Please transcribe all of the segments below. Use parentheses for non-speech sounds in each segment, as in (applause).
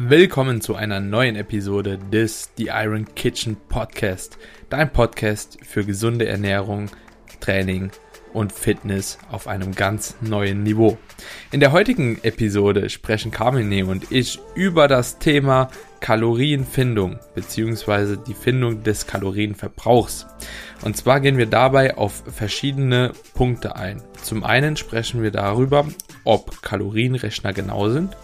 Willkommen zu einer neuen Episode des The Iron Kitchen Podcast, dein Podcast für gesunde Ernährung, Training und Fitness auf einem ganz neuen Niveau. In der heutigen Episode sprechen Carmine und ich über das Thema Kalorienfindung bzw. die Findung des Kalorienverbrauchs. Und zwar gehen wir dabei auf verschiedene Punkte ein. Zum einen sprechen wir darüber, ob Kalorienrechner genau sind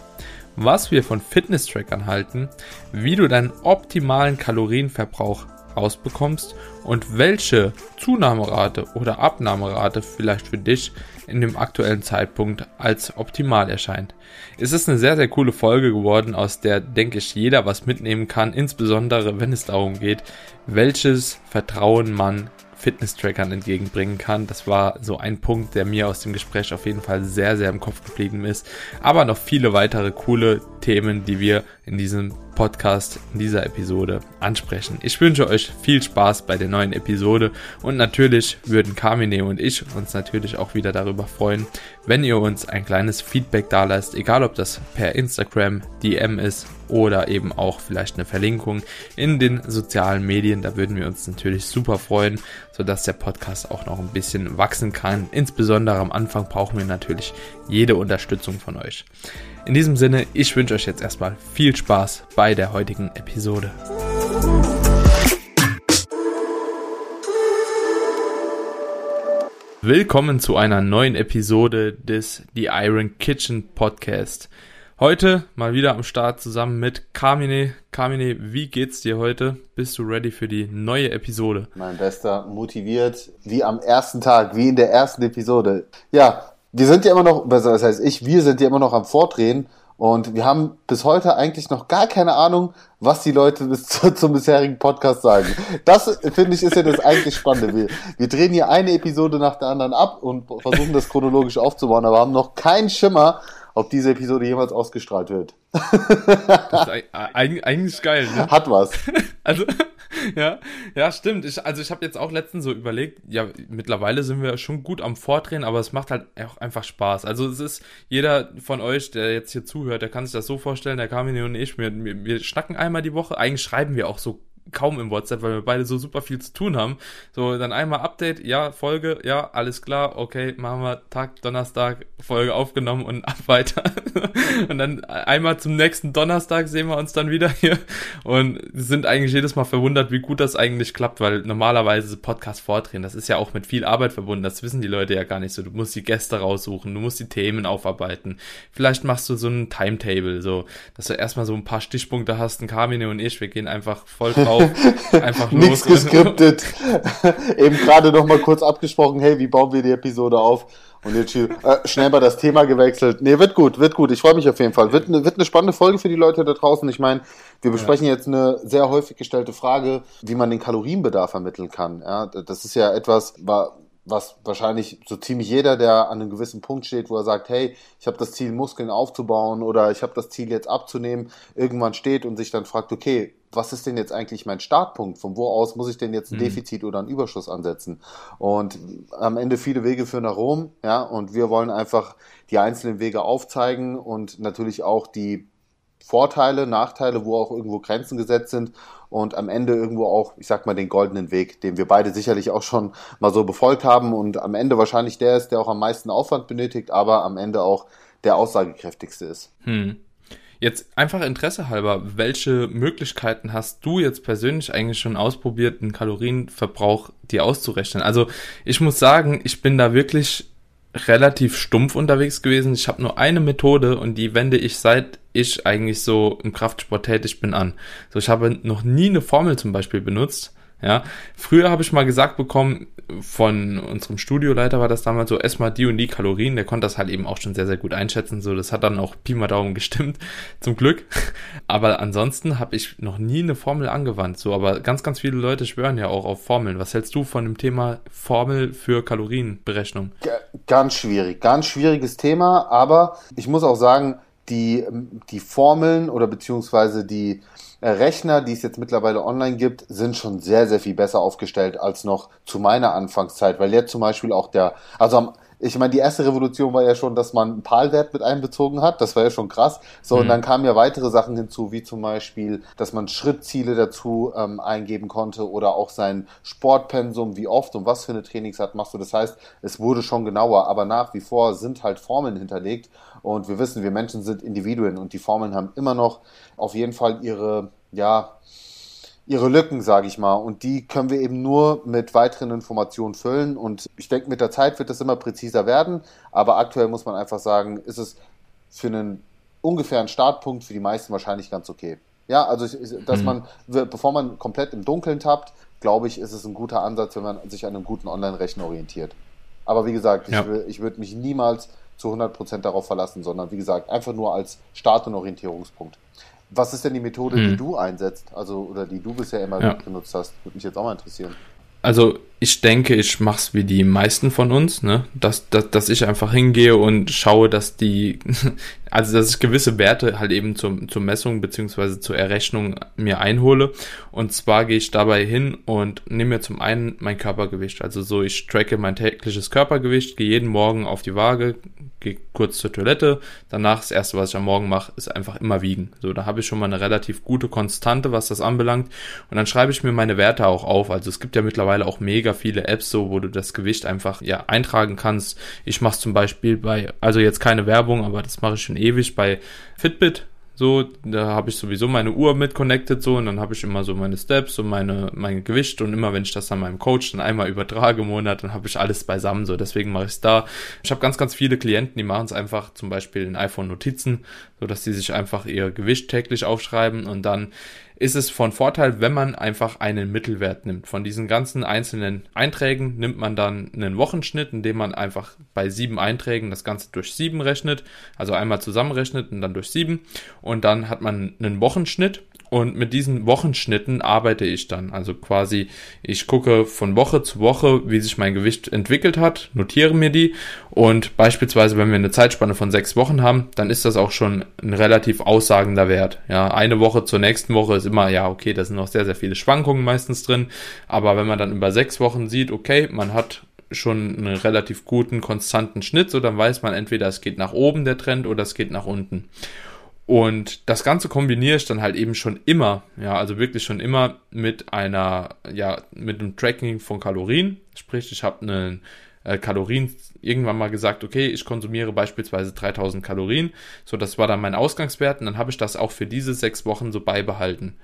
was wir von Fitness-Trackern halten, wie du deinen optimalen Kalorienverbrauch rausbekommst und welche Zunahmerate oder Abnahmerate vielleicht für dich in dem aktuellen Zeitpunkt als optimal erscheint. Es ist eine sehr, sehr coole Folge geworden, aus der, denke ich, jeder was mitnehmen kann, insbesondere wenn es darum geht, welches Vertrauen man Fitness-Trackern entgegenbringen kann. Das war so ein Punkt, der mir aus dem Gespräch auf jeden Fall sehr, sehr im Kopf geblieben ist. Aber noch viele weitere coole Themen, die wir in diesem Podcast in dieser Episode ansprechen. Ich wünsche euch viel Spaß bei der neuen Episode und natürlich würden Carmine und ich uns natürlich auch wieder darüber freuen, wenn ihr uns ein kleines Feedback da lasst, egal ob das per Instagram, DM ist oder eben auch vielleicht eine Verlinkung in den sozialen Medien. Da würden wir uns natürlich super freuen, sodass der Podcast auch noch ein bisschen wachsen kann. Insbesondere am Anfang brauchen wir natürlich jede Unterstützung von euch. In diesem Sinne, ich wünsche euch jetzt erstmal viel Spaß bei der heutigen Episode. Willkommen zu einer neuen Episode des The Iron Kitchen Podcast. Heute mal wieder am Start zusammen mit Carmine. Carmine, wie geht's dir heute? Bist du ready für die neue Episode? Mein Bester, motiviert, wie am ersten Tag, wie in der ersten Episode. Ja, wir sind ja immer noch, das heißt ich, wir sind ja immer noch am Vordrehen und wir haben bis heute eigentlich noch gar keine Ahnung, was die Leute bis (laughs) zu, zum bisherigen Podcast sagen. Das, finde ich, ist ja das eigentlich Spannende. Wir, wir drehen hier eine Episode nach der anderen ab und versuchen das chronologisch aufzubauen, aber haben noch keinen Schimmer, ob diese Episode jemals ausgestrahlt wird. Das ist eigentlich geil, ne? Hat was. (laughs) Also, (laughs) ja, ja, stimmt. Ich, also ich habe jetzt auch letztens so überlegt, ja, mittlerweile sind wir schon gut am Vordrehen, aber es macht halt auch einfach Spaß. Also es ist, jeder von euch, der jetzt hier zuhört, der kann sich das so vorstellen, der Carmine und ich, wir, wir, wir schnacken einmal die Woche, eigentlich schreiben wir auch so kaum im WhatsApp, weil wir beide so super viel zu tun haben. So, dann einmal Update, ja, Folge, ja, alles klar, okay, machen wir Tag, Donnerstag, Folge aufgenommen und ab weiter. (laughs) und dann einmal zum nächsten Donnerstag sehen wir uns dann wieder hier und sind eigentlich jedes Mal verwundert, wie gut das eigentlich klappt, weil normalerweise Podcast vordrehen, das ist ja auch mit viel Arbeit verbunden, das wissen die Leute ja gar nicht so. Du musst die Gäste raussuchen, du musst die Themen aufarbeiten. Vielleicht machst du so ein Timetable, so, dass du erstmal so ein paar Stichpunkte hast, ein Carmine und ich, wir gehen einfach voll drauf auf, (laughs) einfach los. Nichts geskriptet. (laughs) Eben gerade noch mal kurz abgesprochen, hey, wie bauen wir die Episode auf? Und jetzt äh, schnell mal das Thema gewechselt. Nee, wird gut, wird gut. Ich freue mich auf jeden Fall. Wird, ne, wird eine spannende Folge für die Leute da draußen. Ich meine, wir besprechen ja. jetzt eine sehr häufig gestellte Frage, wie man den Kalorienbedarf ermitteln kann. Ja, das ist ja etwas, was wahrscheinlich so ziemlich jeder, der an einem gewissen Punkt steht, wo er sagt, hey, ich habe das Ziel, Muskeln aufzubauen oder ich habe das Ziel, jetzt abzunehmen, irgendwann steht und sich dann fragt, okay, was ist denn jetzt eigentlich mein Startpunkt? Von wo aus muss ich denn jetzt ein mhm. Defizit oder einen Überschuss ansetzen? Und am Ende viele Wege führen nach Rom, ja, und wir wollen einfach die einzelnen Wege aufzeigen und natürlich auch die Vorteile, Nachteile, wo auch irgendwo Grenzen gesetzt sind und am Ende irgendwo auch, ich sag mal, den goldenen Weg, den wir beide sicherlich auch schon mal so befolgt haben und am Ende wahrscheinlich der ist, der auch am meisten Aufwand benötigt, aber am Ende auch der aussagekräftigste ist. Hm. Jetzt einfach Interesse halber, welche Möglichkeiten hast du jetzt persönlich eigentlich schon ausprobiert, einen Kalorienverbrauch dir auszurechnen? Also ich muss sagen, ich bin da wirklich relativ stumpf unterwegs gewesen. Ich habe nur eine Methode und die wende ich seit ich eigentlich so im Kraftsport tätig bin an. So, ich habe noch nie eine Formel zum Beispiel benutzt. Ja, früher habe ich mal gesagt bekommen, von unserem Studioleiter war das damals so, ess mal die und die Kalorien, der konnte das halt eben auch schon sehr, sehr gut einschätzen, so, das hat dann auch Pi mal Daumen gestimmt, (laughs) zum Glück. Aber ansonsten habe ich noch nie eine Formel angewandt, so, aber ganz, ganz viele Leute schwören ja auch auf Formeln. Was hältst du von dem Thema Formel für Kalorienberechnung? Ganz schwierig, ganz schwieriges Thema, aber ich muss auch sagen, die, die Formeln oder beziehungsweise die, Rechner, die es jetzt mittlerweile online gibt, sind schon sehr, sehr viel besser aufgestellt als noch zu meiner Anfangszeit, weil jetzt zum Beispiel auch der, also ich meine, die erste Revolution war ja schon, dass man einen PAL-Wert mit einbezogen hat. Das war ja schon krass. So, mhm. und dann kamen ja weitere Sachen hinzu, wie zum Beispiel, dass man Schrittziele dazu ähm, eingeben konnte oder auch sein Sportpensum, wie oft und was für eine Trainingsart machst du. Das heißt, es wurde schon genauer, aber nach wie vor sind halt Formeln hinterlegt. Und wir wissen, wir Menschen sind Individuen und die Formeln haben immer noch auf jeden Fall ihre, ja, ihre Lücken, sage ich mal. Und die können wir eben nur mit weiteren Informationen füllen. Und ich denke, mit der Zeit wird das immer präziser werden. Aber aktuell muss man einfach sagen, ist es für einen ungefähren Startpunkt für die meisten wahrscheinlich ganz okay. Ja, also dass mhm. man, bevor man komplett im Dunkeln tappt, glaube ich, ist es ein guter Ansatz, wenn man sich an einem guten Online-Rechner orientiert. Aber wie gesagt, ja. ich, ich würde mich niemals zu 100% darauf verlassen, sondern wie gesagt, einfach nur als Start- und Orientierungspunkt. Was ist denn die Methode, hm. die du einsetzt? Also, oder die du bisher immer ja. benutzt hast? Würde mich jetzt auch mal interessieren. Also, ich denke, ich mache es wie die meisten von uns, ne? Dass, dass, dass ich einfach hingehe und schaue, dass die, (laughs) also dass ich gewisse Werte halt eben zur, zur Messung beziehungsweise zur Errechnung mir einhole. Und zwar gehe ich dabei hin und nehme mir zum einen mein Körpergewicht. Also so, ich tracke mein tägliches Körpergewicht, gehe jeden Morgen auf die Waage, gehe kurz zur Toilette. Danach das erste, was ich am Morgen mache, ist einfach immer wiegen. So, da habe ich schon mal eine relativ gute Konstante, was das anbelangt. Und dann schreibe ich mir meine Werte auch auf. Also es gibt ja mittlerweile auch mega viele Apps so, wo du das Gewicht einfach ja eintragen kannst. Ich mache zum Beispiel bei, also jetzt keine Werbung, aber das mache ich schon ewig bei Fitbit so, da habe ich sowieso meine Uhr mit connected so und dann habe ich immer so meine Steps und meine mein Gewicht und immer wenn ich das dann meinem Coach dann einmal übertrage im Monat, dann habe ich alles beisammen so. Deswegen mache ich es da. Ich habe ganz ganz viele Klienten, die machen es einfach zum Beispiel in iPhone Notizen, so dass sie sich einfach ihr Gewicht täglich aufschreiben und dann ist es von Vorteil, wenn man einfach einen Mittelwert nimmt. Von diesen ganzen einzelnen Einträgen nimmt man dann einen Wochenschnitt, indem man einfach bei sieben Einträgen das Ganze durch sieben rechnet, also einmal zusammenrechnet und dann durch sieben. Und dann hat man einen Wochenschnitt und mit diesen Wochenschnitten arbeite ich dann. Also quasi, ich gucke von Woche zu Woche, wie sich mein Gewicht entwickelt hat, notiere mir die. Und beispielsweise, wenn wir eine Zeitspanne von sechs Wochen haben, dann ist das auch schon ein relativ aussagender Wert. Ja, eine Woche zur nächsten Woche ist immer, ja, okay, da sind noch sehr, sehr viele Schwankungen meistens drin. Aber wenn man dann über sechs Wochen sieht, okay, man hat schon einen relativ guten, konstanten Schnitt, so dann weiß man entweder es geht nach oben der Trend oder es geht nach unten. Und das Ganze kombiniere ich dann halt eben schon immer, ja, also wirklich schon immer mit einer, ja, mit einem Tracking von Kalorien. Sprich, ich habe einen äh, Kalorien irgendwann mal gesagt, okay, ich konsumiere beispielsweise 3000 Kalorien. So, das war dann mein Ausgangswert und dann habe ich das auch für diese sechs Wochen so beibehalten.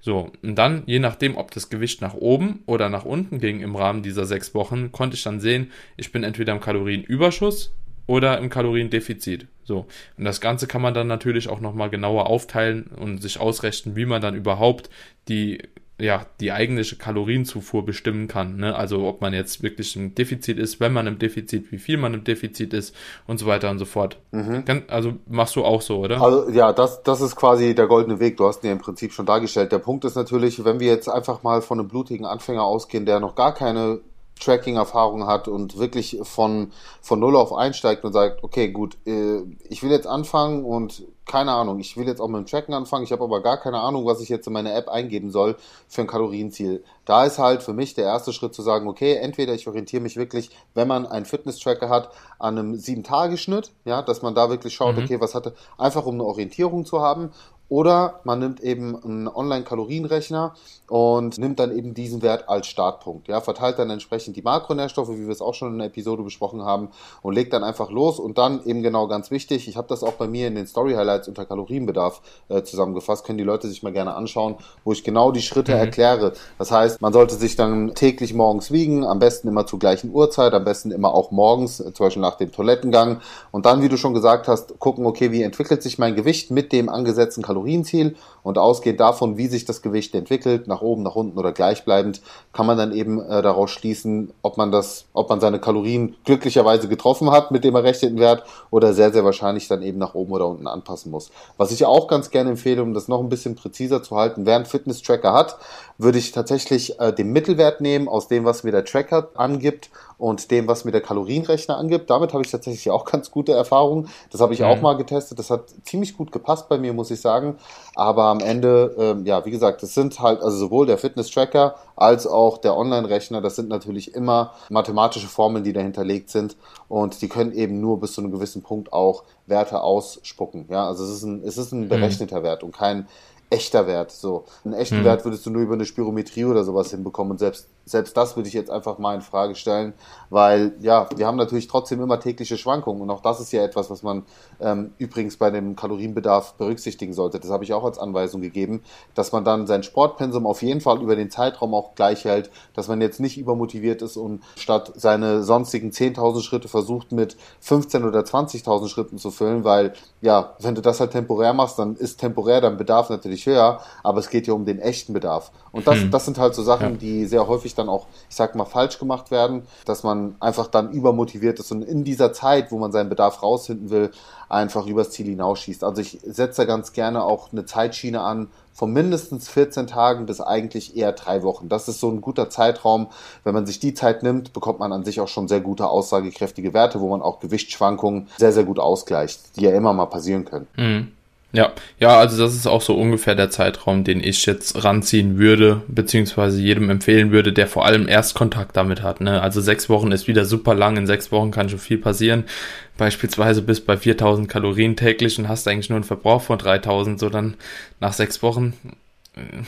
So, und dann, je nachdem, ob das Gewicht nach oben oder nach unten ging im Rahmen dieser sechs Wochen, konnte ich dann sehen, ich bin entweder im Kalorienüberschuss oder im Kaloriendefizit. So. Und das Ganze kann man dann natürlich auch nochmal genauer aufteilen und sich ausrechnen, wie man dann überhaupt die, ja, die eigentliche Kalorienzufuhr bestimmen kann. Ne? Also ob man jetzt wirklich im Defizit ist, wenn man im Defizit, wie viel man im Defizit ist und so weiter und so fort. Mhm. Also machst du auch so, oder? Also ja, das, das ist quasi der goldene Weg. Du hast ihn ja im Prinzip schon dargestellt. Der Punkt ist natürlich, wenn wir jetzt einfach mal von einem blutigen Anfänger ausgehen, der noch gar keine Tracking-Erfahrung hat und wirklich von, von Null auf einsteigt und sagt, okay, gut, äh, ich will jetzt anfangen und keine Ahnung, ich will jetzt auch mit dem Tracken anfangen, ich habe aber gar keine Ahnung, was ich jetzt in meine App eingeben soll für ein Kalorienziel. Da ist halt für mich der erste Schritt zu sagen, okay, entweder ich orientiere mich wirklich, wenn man einen Fitness-Tracker hat, an einem Sieben-Tage-Schnitt, ja, dass man da wirklich schaut, mhm. okay, was hatte, einfach um eine Orientierung zu haben oder man nimmt eben einen Online-Kalorienrechner und nimmt dann eben diesen Wert als Startpunkt. Ja, verteilt dann entsprechend die Makronährstoffe, wie wir es auch schon in der Episode besprochen haben, und legt dann einfach los. Und dann eben genau ganz wichtig, ich habe das auch bei mir in den Story-Highlights unter Kalorienbedarf äh, zusammengefasst, können die Leute sich mal gerne anschauen, wo ich genau die Schritte mhm. erkläre. Das heißt, man sollte sich dann täglich morgens wiegen, am besten immer zur gleichen Uhrzeit, am besten immer auch morgens, äh, zum Beispiel nach dem Toilettengang. Und dann, wie du schon gesagt hast, gucken, okay, wie entwickelt sich mein Gewicht mit dem angesetzten Kalorien Kalorienziel und ausgehend davon, wie sich das Gewicht entwickelt, nach oben, nach unten oder gleichbleibend, kann man dann eben äh, daraus schließen, ob man das, ob man seine Kalorien glücklicherweise getroffen hat mit dem errechneten Wert oder sehr, sehr wahrscheinlich dann eben nach oben oder unten anpassen muss. Was ich auch ganz gerne empfehle, um das noch ein bisschen präziser zu halten, wer einen Fitness-Tracker hat, würde ich tatsächlich äh, den Mittelwert nehmen aus dem, was mir der Tracker angibt und dem, was mir der Kalorienrechner angibt. Damit habe ich tatsächlich auch (laughs) ganz gute Erfahrungen. Das habe ich mhm. auch mal getestet. Das hat ziemlich gut gepasst bei mir, muss ich sagen. Sagen. Aber am Ende, ähm, ja, wie gesagt, es sind halt, also sowohl der Fitness-Tracker als auch der Online-Rechner, das sind natürlich immer mathematische Formeln, die dahinterlegt sind und die können eben nur bis zu einem gewissen Punkt auch Werte ausspucken. Ja, also es ist ein, es ist ein mhm. berechneter mhm. Wert und kein echter Wert. So, einen echten mhm. Wert würdest du nur über eine Spirometrie oder sowas hinbekommen und selbst selbst das würde ich jetzt einfach mal in Frage stellen, weil ja, wir haben natürlich trotzdem immer tägliche Schwankungen und auch das ist ja etwas, was man ähm, übrigens bei dem Kalorienbedarf berücksichtigen sollte. Das habe ich auch als Anweisung gegeben, dass man dann sein Sportpensum auf jeden Fall über den Zeitraum auch gleich hält, dass man jetzt nicht übermotiviert ist und statt seine sonstigen 10.000 Schritte versucht mit 15 oder 20.000 Schritten zu füllen, weil ja, wenn du das halt temporär machst, dann ist temporär dein Bedarf natürlich höher, aber es geht ja um den echten Bedarf. Und das, hm. das sind halt so Sachen, ja. die sehr häufig dann auch, ich sag mal, falsch gemacht werden, dass man einfach dann übermotiviert ist und in dieser Zeit, wo man seinen Bedarf rausfinden will, einfach übers Ziel hinausschießt. Also ich setze da ganz gerne auch eine Zeitschiene an, von mindestens 14 Tagen bis eigentlich eher drei Wochen. Das ist so ein guter Zeitraum. Wenn man sich die Zeit nimmt, bekommt man an sich auch schon sehr gute, aussagekräftige Werte, wo man auch Gewichtsschwankungen sehr, sehr gut ausgleicht, die ja immer mal passieren können. Mhm. Ja, ja, also das ist auch so ungefähr der Zeitraum, den ich jetzt ranziehen würde, beziehungsweise jedem empfehlen würde, der vor allem erst Kontakt damit hat. Ne? Also sechs Wochen ist wieder super lang, in sechs Wochen kann schon viel passieren. Beispielsweise bis bei 4000 Kalorien täglich und hast eigentlich nur einen Verbrauch von 3000, so dann nach sechs Wochen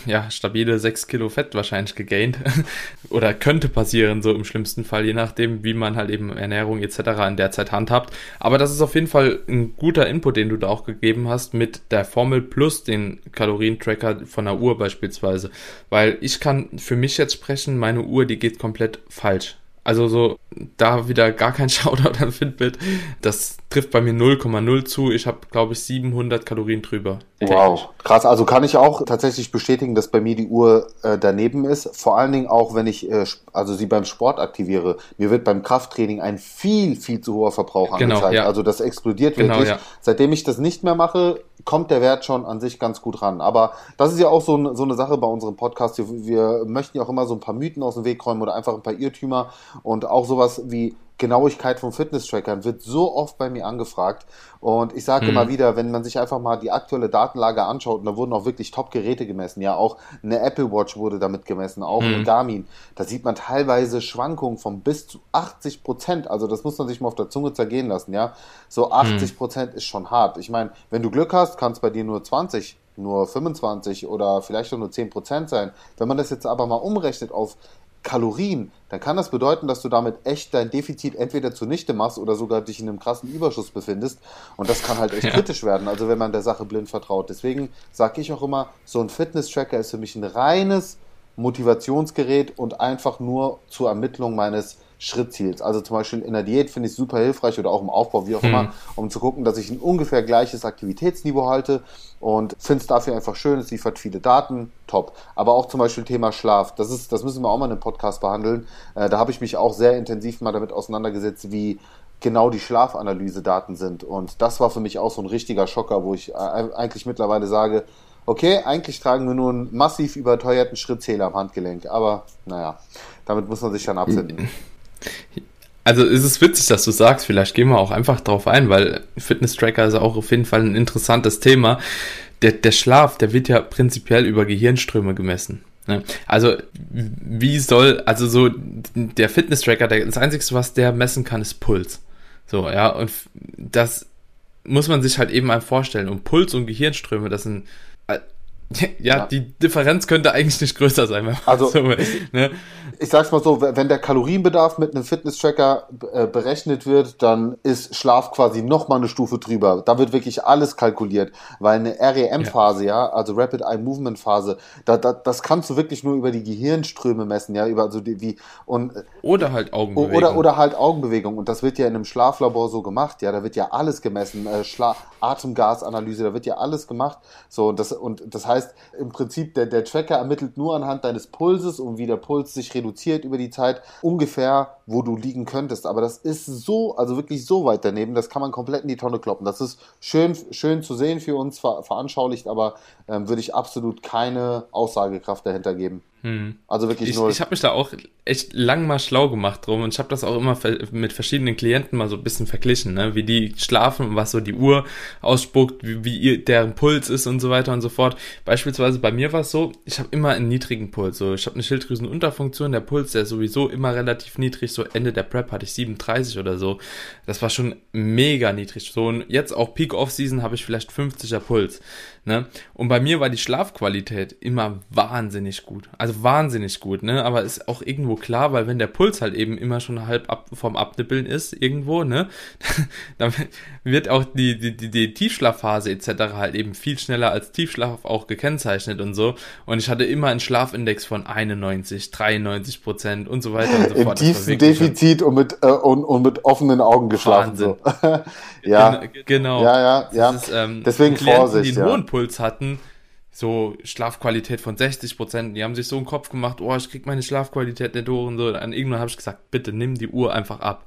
ja, stabile 6 Kilo Fett wahrscheinlich gegaint. (laughs) Oder könnte passieren, so im schlimmsten Fall, je nachdem, wie man halt eben Ernährung etc. in der Zeit handhabt. Aber das ist auf jeden Fall ein guter Input, den du da auch gegeben hast mit der Formel plus den Kalorientracker von der Uhr beispielsweise. Weil ich kann für mich jetzt sprechen, meine Uhr, die geht komplett falsch. Also so, da wieder gar kein (laughs) Shoutout an Fitbit. Das trifft bei mir 0,0 zu. Ich habe, glaube ich, 700 Kalorien drüber. Wow, krass. Also kann ich auch tatsächlich bestätigen, dass bei mir die Uhr äh, daneben ist. Vor allen Dingen auch, wenn ich äh, also sie beim Sport aktiviere. Mir wird beim Krafttraining ein viel, viel zu hoher Verbrauch genau, angezeigt. Ja. Also das explodiert genau, wirklich. Ja. Seitdem ich das nicht mehr mache, kommt der Wert schon an sich ganz gut ran. Aber das ist ja auch so, so eine Sache bei unserem Podcast. Wir, wir möchten ja auch immer so ein paar Mythen aus dem Weg räumen oder einfach ein paar Irrtümer und auch sowas wie Genauigkeit von Fitness-Trackern wird so oft bei mir angefragt. Und ich sage hm. immer wieder, wenn man sich einfach mal die aktuelle Datenlage anschaut, und da wurden auch wirklich Top-Geräte gemessen, ja, auch eine Apple Watch wurde damit gemessen, auch hm. eine Garmin, da sieht man teilweise Schwankungen von bis zu 80 Prozent. Also das muss man sich mal auf der Zunge zergehen lassen, ja. So 80 hm. Prozent hm. ist schon hart. Ich meine, wenn du Glück hast, kann es bei dir nur 20 nur 25 oder vielleicht auch nur 10 Prozent sein. Wenn man das jetzt aber mal umrechnet auf Kalorien, dann kann das bedeuten, dass du damit echt dein Defizit entweder zunichte machst oder sogar dich in einem krassen Überschuss befindest. Und das kann halt echt (laughs) ja. kritisch werden, also wenn man der Sache blind vertraut. Deswegen sage ich auch immer, so ein Fitness-Tracker ist für mich ein reines Motivationsgerät und einfach nur zur Ermittlung meines Schrittziels. Also zum Beispiel in der Diät finde ich super hilfreich oder auch im Aufbau, wie auch hm. immer, um zu gucken, dass ich ein ungefähr gleiches Aktivitätsniveau halte und finde es dafür einfach schön. Es liefert viele Daten, top. Aber auch zum Beispiel Thema Schlaf. Das ist, das müssen wir auch mal in einem Podcast behandeln. Äh, da habe ich mich auch sehr intensiv mal damit auseinandergesetzt, wie genau die Schlafanalyse-Daten sind. Und das war für mich auch so ein richtiger Schocker, wo ich äh, eigentlich mittlerweile sage, okay, eigentlich tragen wir nur einen massiv überteuerten Schrittzähler am Handgelenk. Aber naja, damit muss man sich dann abfinden. (clears throat) Also ist es witzig, dass du sagst, vielleicht gehen wir auch einfach drauf ein, weil Fitness-Tracker ist auch auf jeden Fall ein interessantes Thema. Der, der Schlaf, der wird ja prinzipiell über Gehirnströme gemessen. Ne? Also wie soll, also so der Fitness-Tracker, das Einzige, was der messen kann, ist Puls. So, ja, und das muss man sich halt eben mal vorstellen. Und Puls und Gehirnströme, das sind (laughs) ja, ja, die Differenz könnte eigentlich nicht größer sein. Wenn also, so, ich, ne? ich sag's mal so, wenn der Kalorienbedarf mit einem Fitness-Tracker äh, berechnet wird, dann ist Schlaf quasi nochmal eine Stufe drüber. Da wird wirklich alles kalkuliert, weil eine REM-Phase, ja. ja. also Rapid Eye Movement Phase, da, da, das kannst du wirklich nur über die Gehirnströme messen, ja, über also die, wie und oder halt Augenbewegung. Oder oder halt Augenbewegung und das wird ja in einem Schlaflabor so gemacht, ja, da wird ja alles gemessen, äh, Schla Atemgasanalyse, da wird ja alles gemacht. So und das und das heißt heißt, im Prinzip, der, der Tracker ermittelt nur anhand deines Pulses und wie der Puls sich reduziert über die Zeit, ungefähr, wo du liegen könntest. Aber das ist so, also wirklich so weit daneben, das kann man komplett in die Tonne kloppen. Das ist schön, schön zu sehen für uns, ver, veranschaulicht, aber ähm, würde ich absolut keine Aussagekraft dahinter geben. Hm. Also wirklich Ich, null. ich habe mich da auch echt lang mal schlau gemacht drum und ich habe das auch immer mit verschiedenen Klienten mal so ein bisschen verglichen, ne? wie die schlafen und was so die Uhr ausspuckt, wie, wie ihr, deren Puls ist und so weiter und so fort. Beispielsweise bei mir war es so, ich habe immer einen niedrigen Puls. So, ich habe eine Schilddrüsenunterfunktion, der Puls, der ist sowieso immer relativ niedrig. So Ende der Prep hatte ich 37 oder so. Das war schon mega niedrig. So und jetzt auch Peak Off-Season habe ich vielleicht 50er Puls. Ne? Und bei mir war die Schlafqualität immer wahnsinnig gut. Also wahnsinnig gut, ne? Aber ist auch irgendwo klar, weil wenn der Puls halt eben immer schon halb ab, vom Abnippeln ist, irgendwo, ne? (laughs) dann wird auch die, die, die, die Tiefschlafphase etc. halt eben viel schneller als Tiefschlaf auch gekennzeichnet und so. Und ich hatte immer einen Schlafindex von 91, 93 Prozent und so weiter und so Im fort. War tiefsten Defizit und mit, äh, und, und mit offenen Augen geschlafen. So. (laughs) ja. Gen- Genau. Ja, ja, ja. Ist, ähm, Deswegen Vorsicht, die einen ja. hohen Puls hatten, so Schlafqualität von 60 Prozent, die haben sich so einen Kopf gemacht, oh, ich krieg meine Schlafqualität nicht hoch und so. An irgendwann habe ich gesagt, bitte nimm die Uhr einfach ab.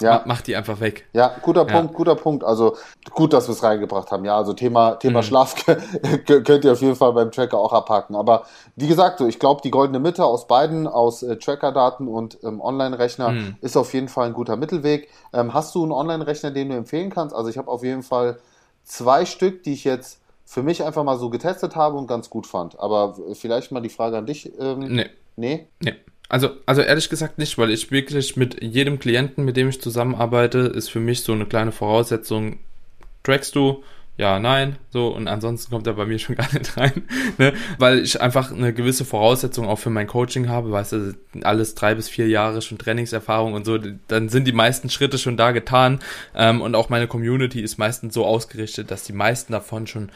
Ja. Ma- Mach die einfach weg. Ja, guter Ja. Punkt, guter Punkt. Also gut, dass wir es reingebracht haben. Ja, also Thema, Thema Mhm. Schlaf (laughs) könnt ihr auf jeden Fall beim Tracker auch abhaken. Aber wie gesagt, so ich glaube, die goldene Mitte aus beiden, aus äh, Tracker-Daten und ähm, Online-Rechner, Mhm. ist auf jeden Fall ein guter Mittelweg. Ähm, hast du einen Online-Rechner, den du empfehlen kannst? Also ich habe auf jeden Fall zwei Stück, die ich jetzt für mich einfach mal so getestet habe und ganz gut fand. Aber vielleicht mal die Frage an dich. Ähm, Nee, nee? nee. Also, also ehrlich gesagt nicht, weil ich wirklich mit jedem Klienten, mit dem ich zusammenarbeite, ist für mich so eine kleine Voraussetzung, trackst du? Ja, nein, so, und ansonsten kommt er bei mir schon (laughs) gar nicht rein, ne? weil ich einfach eine gewisse Voraussetzung auch für mein Coaching habe, weißt du, alles drei bis vier Jahre schon Trainingserfahrung und so, dann sind die meisten Schritte schon da getan ähm, und auch meine Community ist meistens so ausgerichtet, dass die meisten davon schon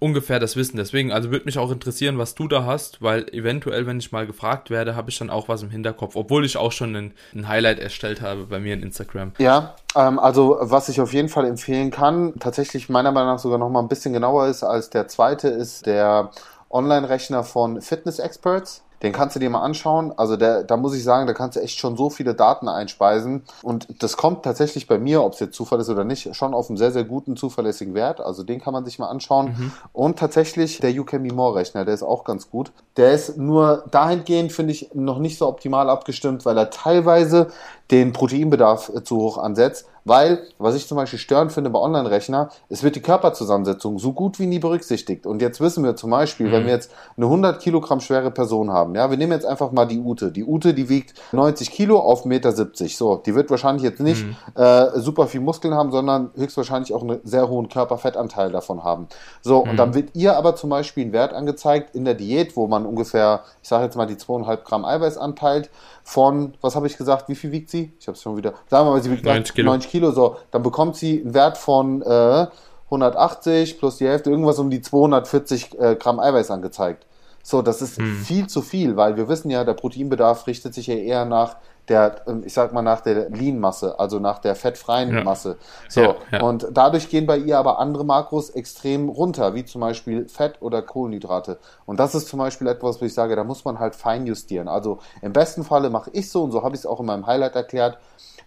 ungefähr das wissen. Deswegen, also würde mich auch interessieren, was du da hast, weil eventuell, wenn ich mal gefragt werde, habe ich dann auch was im Hinterkopf, obwohl ich auch schon ein, ein Highlight erstellt habe bei mir in Instagram. Ja, ähm, also was ich auf jeden Fall empfehlen kann, tatsächlich meiner Meinung nach sogar noch mal ein bisschen genauer ist als der zweite, ist der Online-Rechner von Fitness Experts. Den kannst du dir mal anschauen. Also der, da muss ich sagen, da kannst du echt schon so viele Daten einspeisen. Und das kommt tatsächlich bei mir, ob es jetzt Zufall ist oder nicht, schon auf einen sehr, sehr guten, zuverlässigen Wert. Also den kann man sich mal anschauen. Und tatsächlich der UCamey More Rechner, der ist auch ganz gut. Der ist nur dahingehend, finde ich, noch nicht so optimal abgestimmt, weil er teilweise den Proteinbedarf äh, zu hoch ansetzt. Weil, was ich zum Beispiel störend finde bei Online-Rechner, es wird die Körperzusammensetzung so gut wie nie berücksichtigt. Und jetzt wissen wir zum Beispiel, wenn wir jetzt eine 100 Kilogramm schwere Person haben, ja, wir nehmen jetzt einfach mal die Ute. Die Ute, die wiegt 90 Kilo auf 1,70 Meter. So, die wird wahrscheinlich jetzt nicht äh, super viel Muskeln haben, sondern höchstwahrscheinlich auch einen sehr hohen Körperfettanteil davon haben. So, und dann wird ihr aber zum Beispiel ein Wert angezeigt in der Diät, wo man ungefähr, ich sage jetzt mal, die 2,5 Gramm Eiweiß anteilt von, was habe ich gesagt, wie viel wiegt sie? Ich habe es schon wieder, sagen wir mal, sie wiegt 90 Kilo. 90 Kilo, so, dann bekommt sie einen Wert von äh, 180 plus die Hälfte, irgendwas um die 240 äh, Gramm Eiweiß angezeigt. So, das ist Hm. viel zu viel, weil wir wissen ja, der Proteinbedarf richtet sich ja eher nach der, ähm, ich sag mal, nach der Lean-Masse, also nach der fettfreien Ja. Masse. So, Ja, ja. und dadurch gehen bei ihr aber andere Makros extrem runter, wie zum Beispiel Fett oder Kohlenhydrate. Und das ist zum Beispiel etwas, wo ich sage, da muss man halt fein justieren. Also im besten Falle mache ich so, und so habe ich es auch in meinem Highlight erklärt,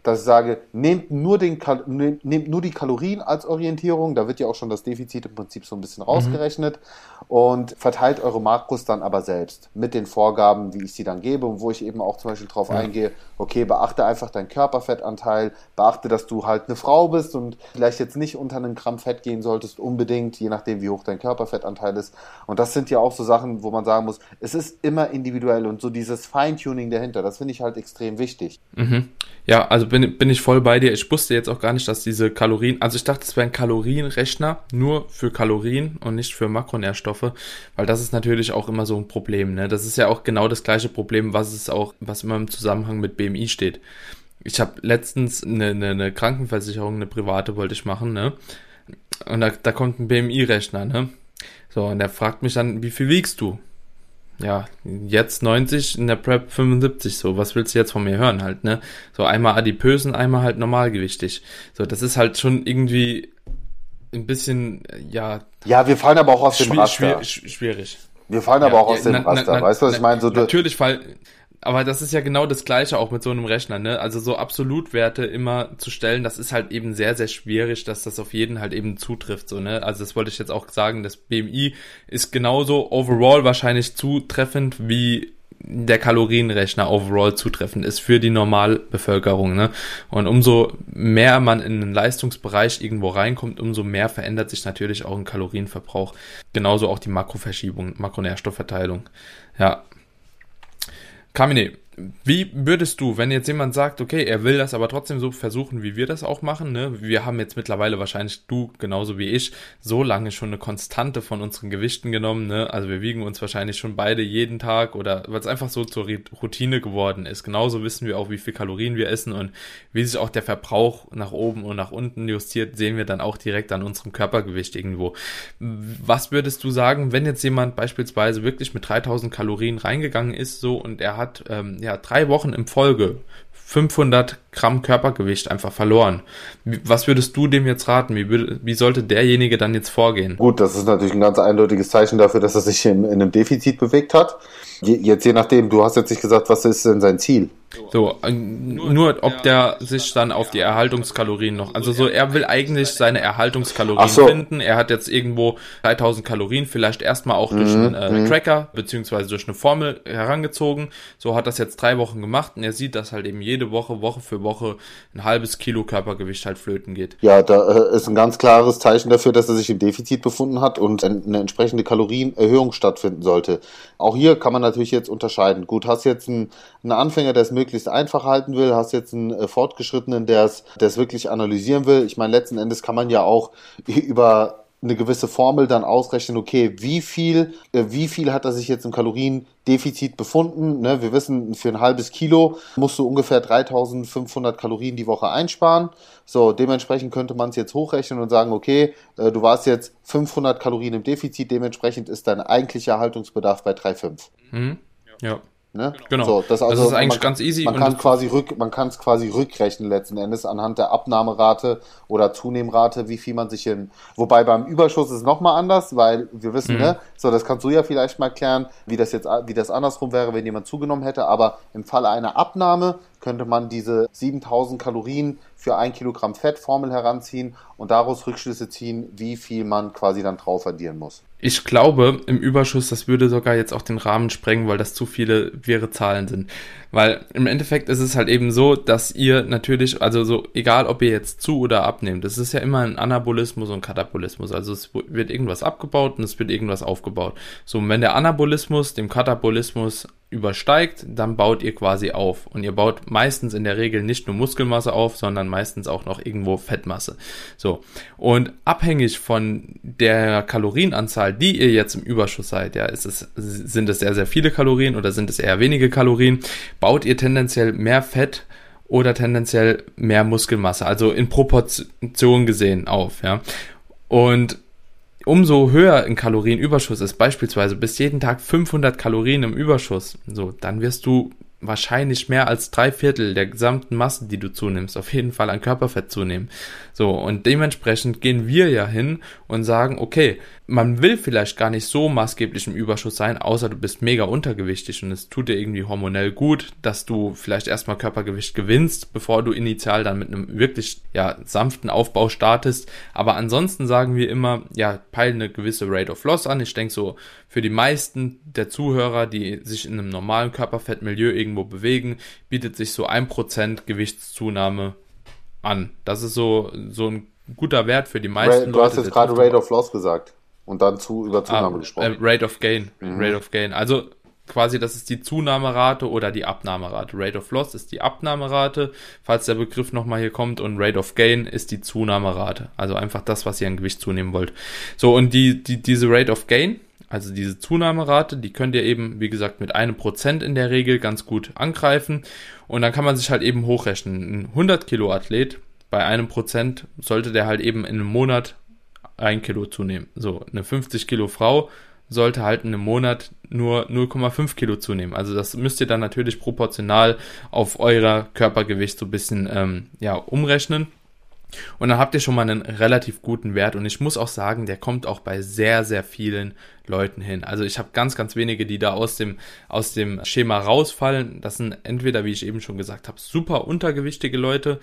dass ich sage, nehmt nur, den, nehmt nehmt nur die Kalorien als Orientierung, da wird ja auch schon das Defizit im Prinzip so ein bisschen rausgerechnet und verteilt eure Makros dann aber selbst mit den Vorgaben, wie ich sie dann gebe und wo ich eben auch zum Beispiel drauf eingehe, okay, beachte einfach deinen Körperfettanteil, beachte, dass du halt eine Frau bist und vielleicht jetzt nicht unter einen Gramm Fett gehen solltest, unbedingt, je nachdem, wie hoch dein Körperfettanteil ist. Und das sind ja auch so Sachen, wo man sagen muss, es ist immer individuell und so dieses Feintuning dahinter, das finde ich halt extrem wichtig. Mhm. Ja, also bin, bin ich voll bei dir. Ich wusste jetzt auch gar nicht, dass diese Kalorien, also ich dachte, es wäre ein Kalorienrechner nur für Kalorien und nicht für Makronährstoffe, weil das ist natürlich auch immer so ein Problem. Ne? Das ist ja auch genau das gleiche Problem, was es auch, was immer im Zusammenhang mit BMI steht. Ich habe letztens eine, eine, eine Krankenversicherung, eine private wollte ich machen, ne? Und da, da kommt ein BMI-Rechner, ne? So, und der fragt mich dann, wie viel wiegst du? Ja, jetzt 90, in der Prep 75, so, was willst du jetzt von mir hören halt, ne? So einmal adipösen, einmal halt normalgewichtig. So, das ist halt schon irgendwie ein bisschen, äh, ja, Ja, wir fallen aber auch aus dem Raster. schwi- schwierig. Wir fallen aber Ja, auch aus ja, dem na- Raster. na- weißt du, was ich na- meine? So, natürlich fall, aber das ist ja genau das Gleiche auch mit so einem Rechner, ne? Also so Absolutwerte immer zu stellen, das ist halt eben sehr, sehr schwierig, dass das auf jeden halt eben zutrifft, so, ne? Also das wollte ich jetzt auch sagen, das BMI ist genauso overall wahrscheinlich zutreffend wie der Kalorienrechner overall zutreffend ist für die Normalbevölkerung. Ne? Und umso mehr man in den Leistungsbereich irgendwo reinkommt, umso mehr verändert sich natürlich auch ein Kalorienverbrauch. Genauso auch die Makroverschiebung, Makronährstoffverteilung. Ja. Kamine, wie würdest du, wenn jetzt jemand sagt, okay, er will das aber trotzdem so versuchen, wie wir das auch machen, ne? Wir haben jetzt mittlerweile wahrscheinlich du genauso wie ich so lange schon eine Konstante von unseren Gewichten genommen, ne? Also wir wiegen uns wahrscheinlich schon beide jeden Tag oder weil es einfach so zur Routine geworden ist. Genauso wissen wir auch, wie viel Kalorien wir essen und wie sich auch der Verbrauch nach oben und nach unten justiert, sehen wir dann auch direkt an unserem Körpergewicht irgendwo. Was würdest du sagen, wenn jetzt jemand beispielsweise wirklich mit 3000 Kalorien reingegangen ist, so und er hat ähm, ja, drei Wochen im Folge 500 Gramm Körpergewicht einfach verloren. Was würdest du dem jetzt raten? Wie, würde, wie sollte derjenige dann jetzt vorgehen? Gut, das ist natürlich ein ganz eindeutiges Zeichen dafür, dass er sich in, in einem Defizit bewegt hat. Je, jetzt je nachdem, du hast jetzt nicht gesagt, was ist denn sein Ziel? So, äh, nur ob der sich dann auf die Erhaltungskalorien noch, also so, er will eigentlich seine Erhaltungskalorien so. finden. Er hat jetzt irgendwo 3000 Kalorien, vielleicht erstmal auch durch mhm. einen äh, mhm. Tracker, beziehungsweise durch eine Formel herangezogen. So hat das jetzt drei Wochen gemacht und er sieht, dass halt eben jede Woche, Woche für Woche ein halbes Kilo Körpergewicht halt flöten geht. Ja, da äh, ist ein ganz klares Zeichen dafür, dass er sich im Defizit befunden hat und eine entsprechende Kalorienerhöhung stattfinden sollte. Auch hier kann man natürlich jetzt unterscheiden. Gut, hast jetzt einen, einen Anfänger, der es möglichst einfach halten will, hast jetzt einen äh, Fortgeschrittenen, der es, der es wirklich analysieren will. Ich meine, letzten Endes kann man ja auch (laughs) über eine gewisse Formel dann ausrechnen, okay, wie viel, äh, wie viel hat er sich jetzt im Kaloriendefizit befunden? Ne, wir wissen, für ein halbes Kilo musst du ungefähr 3500 Kalorien die Woche einsparen. So, dementsprechend könnte man es jetzt hochrechnen und sagen, okay, äh, du warst jetzt 500 Kalorien im Defizit, dementsprechend ist dein eigentlicher Haltungsbedarf bei 3,5. Mhm. Ja. Ne? Genau. So, das, also, das ist eigentlich man, ganz easy. Man kann quasi rück, man kann es quasi rückrechnen letzten Endes anhand der Abnahmerate oder Zunehmrate, wie viel man sich in. Wobei beim Überschuss ist es nochmal anders, weil wir wissen, mhm. ne, so das kannst du ja vielleicht mal klären, wie das jetzt, wie das andersrum wäre, wenn jemand zugenommen hätte. Aber im Falle einer Abnahme könnte man diese 7000 Kalorien für ein Kilogramm Fettformel heranziehen und daraus Rückschlüsse ziehen, wie viel man quasi dann drauf addieren muss. Ich glaube, im Überschuss, das würde sogar jetzt auch den Rahmen sprengen, weil das zu viele wirre Zahlen sind. Weil im Endeffekt ist es halt eben so, dass ihr natürlich, also so, egal ob ihr jetzt zu oder abnehmt, es ist ja immer ein Anabolismus und Katabolismus. Also es wird irgendwas abgebaut und es wird irgendwas aufgebaut. So, und wenn der Anabolismus dem Katabolismus übersteigt, dann baut ihr quasi auf. Und ihr baut meistens in der Regel nicht nur Muskelmasse auf, sondern meistens auch noch irgendwo Fettmasse. So. Und abhängig von der Kalorienanzahl, die ihr jetzt im Überschuss seid, ja, ist es, sind es sehr, sehr viele Kalorien oder sind es eher wenige Kalorien, baut ihr tendenziell mehr Fett oder tendenziell mehr Muskelmasse, also in Proportion gesehen auf, ja. Und umso höher ein Kalorienüberschuss ist, beispielsweise bis jeden Tag 500 Kalorien im Überschuss, so, dann wirst du wahrscheinlich mehr als drei Viertel der gesamten Masse, die du zunimmst, auf jeden Fall an Körperfett zunehmen. So, und dementsprechend gehen wir ja hin und sagen, okay, man will vielleicht gar nicht so maßgeblich im Überschuss sein, außer du bist mega untergewichtig und es tut dir irgendwie hormonell gut, dass du vielleicht erstmal Körpergewicht gewinnst, bevor du initial dann mit einem wirklich, ja, sanften Aufbau startest. Aber ansonsten sagen wir immer, ja, peil eine gewisse Rate of Loss an. Ich denke so, für die meisten der Zuhörer, die sich in einem normalen Körperfettmilieu irgendwo bewegen, bietet sich so ein Prozent Gewichtszunahme an. Das ist so, so ein guter Wert für die meisten du Leute. Du hast jetzt gerade Rate of Loss gesagt und dann zu, über Zunahme ah, gesprochen. Äh, Rate of Gain. Mhm. Rate of Gain. Also quasi, das ist die Zunahmerate oder die Abnahmerate. Rate of Loss ist die Abnahmerate, falls der Begriff nochmal hier kommt, und Rate of Gain ist die Zunahmerate. Also einfach das, was ihr an Gewicht zunehmen wollt. So, und die, die, diese Rate of Gain, also diese Zunahmerate, die könnt ihr eben, wie gesagt, mit einem Prozent in der Regel ganz gut angreifen. Und dann kann man sich halt eben hochrechnen. Ein 100 Kilo Athlet bei einem Prozent sollte der halt eben in einem Monat ein Kilo zunehmen. So, eine 50 Kilo Frau sollte halt in einem Monat nur 0,5 Kilo zunehmen. Also das müsst ihr dann natürlich proportional auf euer Körpergewicht so ein bisschen ähm, ja, umrechnen. Und dann habt ihr schon mal einen relativ guten Wert. Und ich muss auch sagen, der kommt auch bei sehr, sehr vielen Leuten hin. Also ich habe ganz, ganz wenige, die da aus dem, aus dem Schema rausfallen. Das sind entweder, wie ich eben schon gesagt habe, super untergewichtige Leute,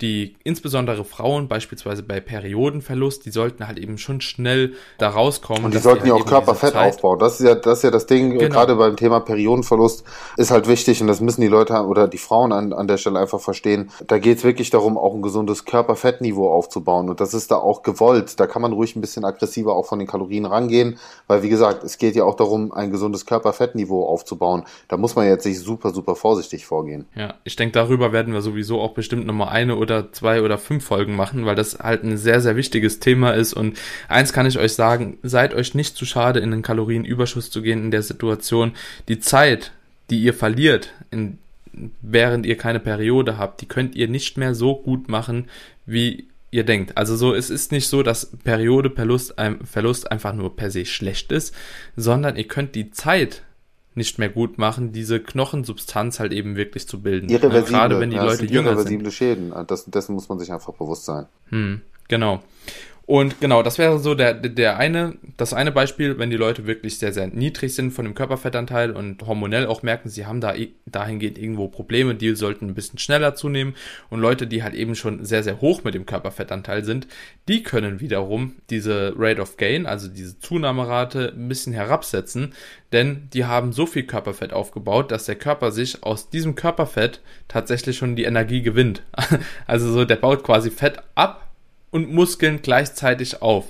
die insbesondere Frauen, beispielsweise bei Periodenverlust, die sollten halt eben schon schnell da rauskommen. Und die sollten ja halt auch Körperfett aufbauen. Das ist ja, das ist ja das Ding, genau. gerade beim Thema Periodenverlust ist halt wichtig und das müssen die Leute oder die Frauen an, an der Stelle einfach verstehen. Da geht es wirklich darum, auch ein gesundes Körperfettniveau aufzubauen und das ist da auch gewollt. Da kann man ruhig ein bisschen aggressiver auch von den Kalorien rangehen, weil wie gesagt, es geht ja auch darum, ein gesundes Körperfettniveau aufzubauen. Da muss man jetzt sich super, super vorsichtig vorgehen. Ja, ich denke, darüber werden wir sowieso auch bestimmt nochmal eine oder zwei oder fünf Folgen machen, weil das halt ein sehr, sehr wichtiges Thema ist. Und eins kann ich euch sagen, seid euch nicht zu schade, in den Kalorienüberschuss zu gehen in der Situation. Die Zeit, die ihr verliert, in, während ihr keine Periode habt, die könnt ihr nicht mehr so gut machen, wie ihr denkt. Also so, es ist nicht so, dass Periodeverlust Verlust einfach nur per se schlecht ist, sondern ihr könnt die Zeit nicht mehr gut machen, diese Knochensubstanz halt eben wirklich zu bilden. Ne, irreversible, Gerade wenn die ja, Leute jünger irreversible sind. Schäden. Das, dessen muss man sich einfach bewusst sein. Hm, genau. Und genau, das wäre so der, der eine, das eine Beispiel, wenn die Leute wirklich sehr, sehr niedrig sind von dem Körperfettanteil und hormonell auch merken, sie haben da dahingehend irgendwo Probleme, die sollten ein bisschen schneller zunehmen. Und Leute, die halt eben schon sehr, sehr hoch mit dem Körperfettanteil sind, die können wiederum diese Rate of Gain, also diese Zunahmerate, ein bisschen herabsetzen, denn die haben so viel Körperfett aufgebaut, dass der Körper sich aus diesem Körperfett tatsächlich schon die Energie gewinnt. (laughs) Also so, der baut quasi Fett ab und Muskeln gleichzeitig auf.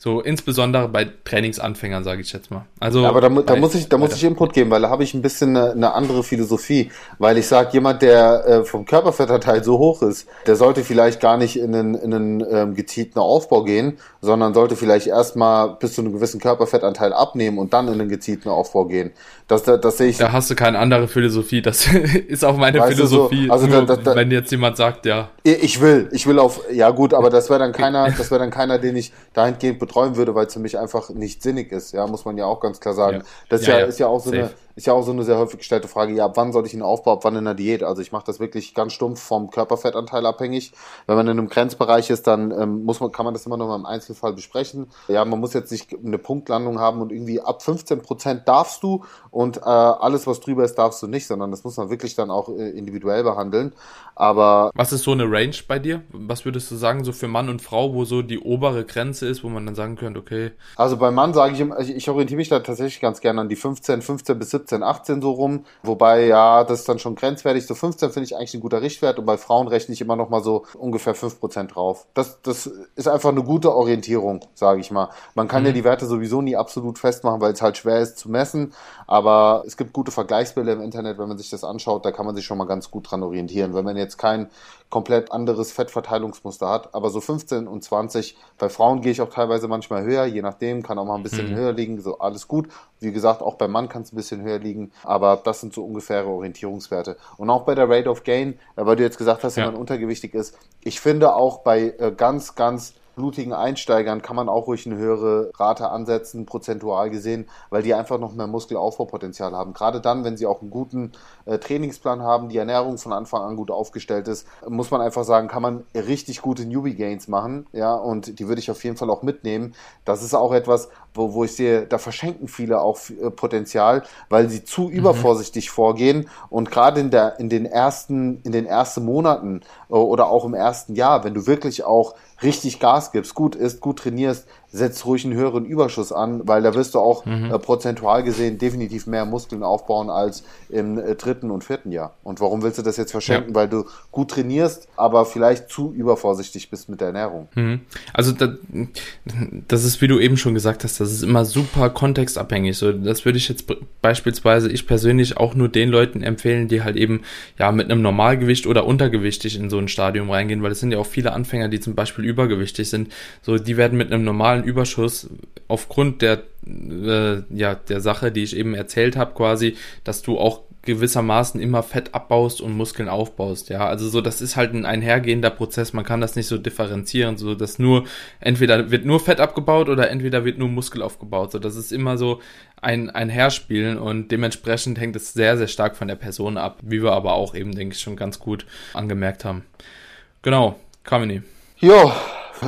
So insbesondere bei Trainingsanfängern, sage ich jetzt mal. Also ja, aber da, da muss ich, da muss ich Input geben, weil da habe ich ein bisschen eine, eine andere Philosophie, weil ich sage, jemand, der äh, vom Körperfettanteil so hoch ist, der sollte vielleicht gar nicht in einen, in einen ähm, gezielten Aufbau gehen, sondern sollte vielleicht erstmal bis zu einem gewissen Körperfettanteil abnehmen und dann in einen gezielten Aufbau gehen. Das, das, das sehe ich. Da hast du keine andere Philosophie. Das (laughs) ist auch meine weißt Philosophie. So, also da, da, da, wenn jetzt jemand sagt, ja. Ich will, ich will auf, ja gut, aber das wäre dann keiner, (laughs) das wäre dann keiner, den ich dahingehend betreuen würde, weil es für mich einfach nicht sinnig ist. Ja, muss man ja auch ganz klar sagen. Ja. Das ja, ja, ist ja auch so eine, ist ja auch so eine sehr häufig gestellte Frage, ja, ab wann soll ich ihn aufbauen, ab wann in der Diät? Also ich mache das wirklich ganz stumpf vom Körperfettanteil abhängig. Wenn man in einem Grenzbereich ist, dann ähm, muss man, kann man das immer noch mal im Einzelfall besprechen. Ja, man muss jetzt nicht eine Punktlandung haben und irgendwie ab 15 Prozent darfst du und äh, alles, was drüber ist, darfst du nicht, sondern das muss man wirklich dann auch äh, individuell behandeln. Aber was ist so eine Range bei dir? Was würdest du sagen, so für Mann und Frau, wo so die obere Grenze ist, wo man dann sagen könnte, okay. Also beim Mann sage ich, ich orientiere mich da tatsächlich ganz gerne an die 15, 15 bis 17 17, 18 so rum. Wobei, ja, das ist dann schon grenzwertig. So 15 finde ich eigentlich ein guter Richtwert und bei Frauen rechne ich immer noch mal so ungefähr 5% drauf. Das, das ist einfach eine gute Orientierung, sage ich mal. Man kann mhm. ja die Werte sowieso nie absolut festmachen, weil es halt schwer ist zu messen. Aber es gibt gute Vergleichsbilder im Internet, wenn man sich das anschaut, da kann man sich schon mal ganz gut dran orientieren. Wenn man jetzt kein komplett anderes Fettverteilungsmuster hat. Aber so 15 und 20, bei Frauen gehe ich auch teilweise manchmal höher, je nachdem, kann auch mal ein bisschen mhm. höher liegen, so alles gut. Wie gesagt, auch beim Mann kann es ein bisschen höher liegen, aber das sind so ungefähre Orientierungswerte. Und auch bei der Rate of Gain, äh, weil du jetzt gesagt hast, wenn ja. man untergewichtig ist, ich finde auch bei äh, ganz, ganz blutigen Einsteigern kann man auch ruhig eine höhere Rate ansetzen, prozentual gesehen, weil die einfach noch mehr Muskelaufbaupotenzial haben. Gerade dann, wenn sie auch einen guten äh, Trainingsplan haben, die Ernährung von Anfang an gut aufgestellt ist, muss man einfach sagen, kann man richtig gute Newbie Gains machen, ja, und die würde ich auf jeden Fall auch mitnehmen. Das ist auch etwas, wo, wo ich sehe, da verschenken viele auch äh, Potenzial, weil sie zu mhm. übervorsichtig vorgehen und gerade in der in den ersten in den ersten Monaten äh, oder auch im ersten Jahr, wenn du wirklich auch richtig Gas gibst, gut isst, gut trainierst, setz ruhig einen höheren Überschuss an, weil da wirst du auch mhm. äh, prozentual gesehen definitiv mehr Muskeln aufbauen als im äh, dritten und vierten Jahr. Und warum willst du das jetzt verschenken? Ja. Weil du gut trainierst, aber vielleicht zu übervorsichtig bist mit der Ernährung. Mhm. Also da, das ist, wie du eben schon gesagt hast, das ist immer super kontextabhängig. So, das würde ich jetzt beispielsweise ich persönlich auch nur den Leuten empfehlen, die halt eben ja mit einem Normalgewicht oder untergewichtig in so ein Stadium reingehen, weil es sind ja auch viele Anfänger, die zum Beispiel übergewichtig sind. So, die werden mit einem normalen totalen Überschuss aufgrund der äh, ja der Sache, die ich eben erzählt habe, quasi, dass du auch gewissermaßen immer Fett abbaust und Muskeln aufbaust. Ja, also so, das ist halt ein einhergehender Prozess. Man kann das nicht so differenzieren, so dass nur entweder wird nur Fett abgebaut oder entweder wird nur Muskel aufgebaut. So, das ist immer so ein Einherspielen und dementsprechend hängt es sehr, sehr stark von der Person ab, wie wir aber auch eben, denke ich, schon ganz gut angemerkt haben. Genau, Kamini. Ja,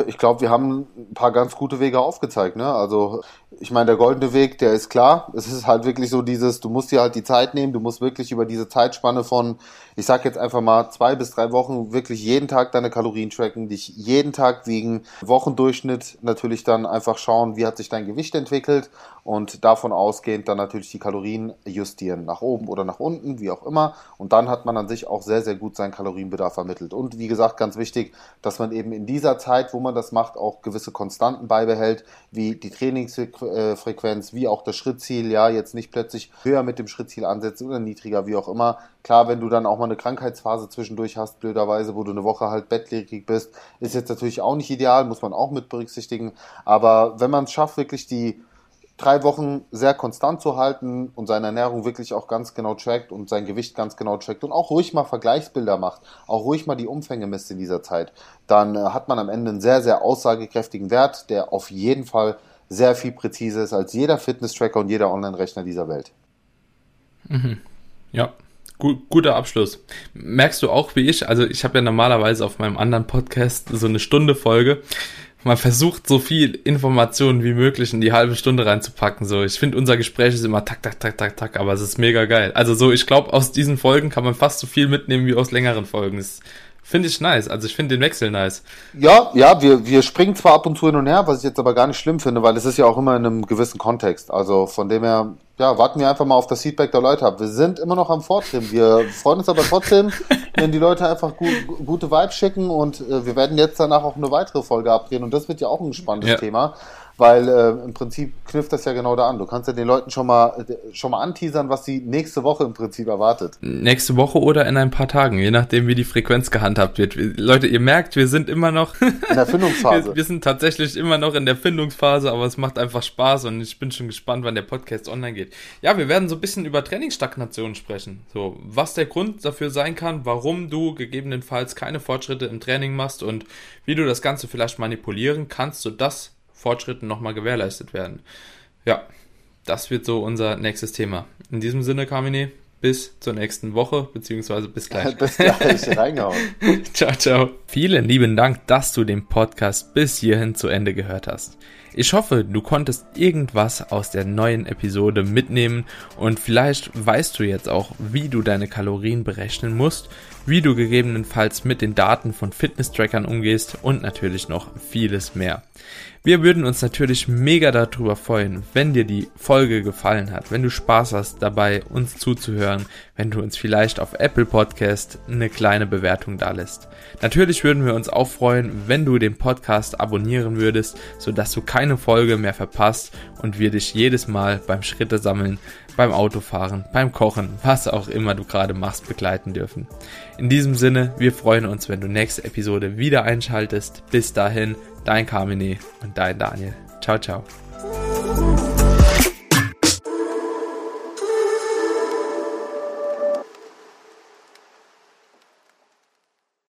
ich glaube, wir haben ein paar ganz gute Wege aufgezeigt. Ne? Also ich meine, der goldene Weg, der ist klar. Es ist halt wirklich so dieses, du musst dir halt die Zeit nehmen, du musst wirklich über diese Zeitspanne von, ich sag jetzt einfach mal zwei bis drei Wochen, wirklich jeden Tag deine Kalorien tracken, dich jeden Tag wiegen, Wochendurchschnitt natürlich dann einfach schauen, wie hat sich dein Gewicht entwickelt und davon ausgehend dann natürlich die Kalorien justieren, nach oben oder nach unten, wie auch immer. Und dann hat man an sich auch sehr, sehr gut seinen Kalorienbedarf ermittelt. Und wie gesagt, ganz wichtig, dass man eben in dieser Zeit, wo man das macht, auch gewisse Konstanten beibehält, wie die Trainingsfrequenz, wie auch das Schrittziel, ja, jetzt nicht plötzlich höher mit dem Schrittziel ansetzen oder niedriger, wie auch immer. Klar, wenn du dann auch mal eine Krankheitsphase zwischendurch hast, blöderweise, wo du eine Woche halt bettlägerig bist, ist jetzt natürlich auch nicht ideal, muss man auch mit berücksichtigen. Aber wenn man es schafft, wirklich die drei Wochen sehr konstant zu halten und seine Ernährung wirklich auch ganz genau trackt und sein Gewicht ganz genau trackt und auch ruhig mal Vergleichsbilder macht, auch ruhig mal die Umfänge misst in dieser Zeit, dann äh, hat man am Ende einen sehr, sehr aussagekräftigen Wert, der auf jeden Fall sehr viel präziser ist als jeder Fitness-Tracker und jeder Online-Rechner dieser Welt. Mhm. Ja, guter Abschluss. Merkst du auch wie ich, also ich habe ja normalerweise auf meinem anderen Podcast so eine Stunde Folge man versucht so viel Informationen wie möglich in die halbe Stunde reinzupacken. So, ich finde unser Gespräch ist immer tak, tak, tak, tak, tak, aber es ist mega geil. Also so, ich glaube, aus diesen Folgen kann man fast so viel mitnehmen wie aus längeren Folgen. Das finde ich nice. Also ich finde den Wechsel nice. Ja, ja, wir, wir springen zwar ab und zu hin und her, was ich jetzt aber gar nicht schlimm finde, weil es ist ja auch immer in einem gewissen Kontext. Also von dem her, ja, warten wir einfach mal auf das Feedback der Leute ab. Wir sind immer noch am Fortschritt. Wir freuen uns aber trotzdem, (laughs) wenn die Leute einfach gut, gute Vibes schicken und äh, wir werden jetzt danach auch eine weitere Folge abdrehen und das wird ja auch ein spannendes ja. Thema weil äh, im Prinzip knüpft das ja genau da an. Du kannst ja den Leuten schon mal schon mal anteasern, was sie nächste Woche im Prinzip erwartet. Nächste Woche oder in ein paar Tagen, je nachdem, wie die Frequenz gehandhabt wird. Leute, ihr merkt, wir sind immer noch in der (laughs) Findungsphase. wir, wir, sind tatsächlich immer noch in der Findungsphase, aber es macht einfach Spaß und ich bin schon gespannt, wann der Podcast online geht. Ja, wir werden so ein bisschen über Trainingsstagnation sprechen. So, was der Grund dafür sein kann, warum du gegebenenfalls keine Fortschritte im Training machst und wie du das Ganze vielleicht manipulieren kannst, sodass Fortschritten nochmal gewährleistet werden. Ja, das wird so unser nächstes Thema. In diesem Sinne, Kamine, bis zur nächsten Woche, beziehungsweise bis gleich. (laughs) bis gleich, reingehauen. (laughs) ciao, ciao. Vielen lieben Dank, dass du den Podcast bis hierhin zu Ende gehört hast. Ich hoffe, du konntest irgendwas aus der neuen Episode mitnehmen und vielleicht weißt du jetzt auch, wie du deine Kalorien berechnen musst, wie du gegebenenfalls mit den Daten von Fitness-Trackern umgehst und natürlich noch vieles mehr. Wir würden uns natürlich mega darüber freuen, wenn dir die Folge gefallen hat, wenn du Spaß hast dabei, uns zuzuhören, wenn du uns vielleicht auf Apple Podcast eine kleine Bewertung da lässt. Natürlich würden wir uns auch freuen, wenn du den Podcast abonnieren würdest, sodass du keine Folge mehr verpasst und wir dich jedes Mal beim Schritte sammeln, beim Autofahren, beim Kochen, was auch immer du gerade machst, begleiten dürfen. In diesem Sinne, wir freuen uns, wenn du nächste Episode wieder einschaltest. Bis dahin, dein Carmine und dein Daniel. Ciao, ciao.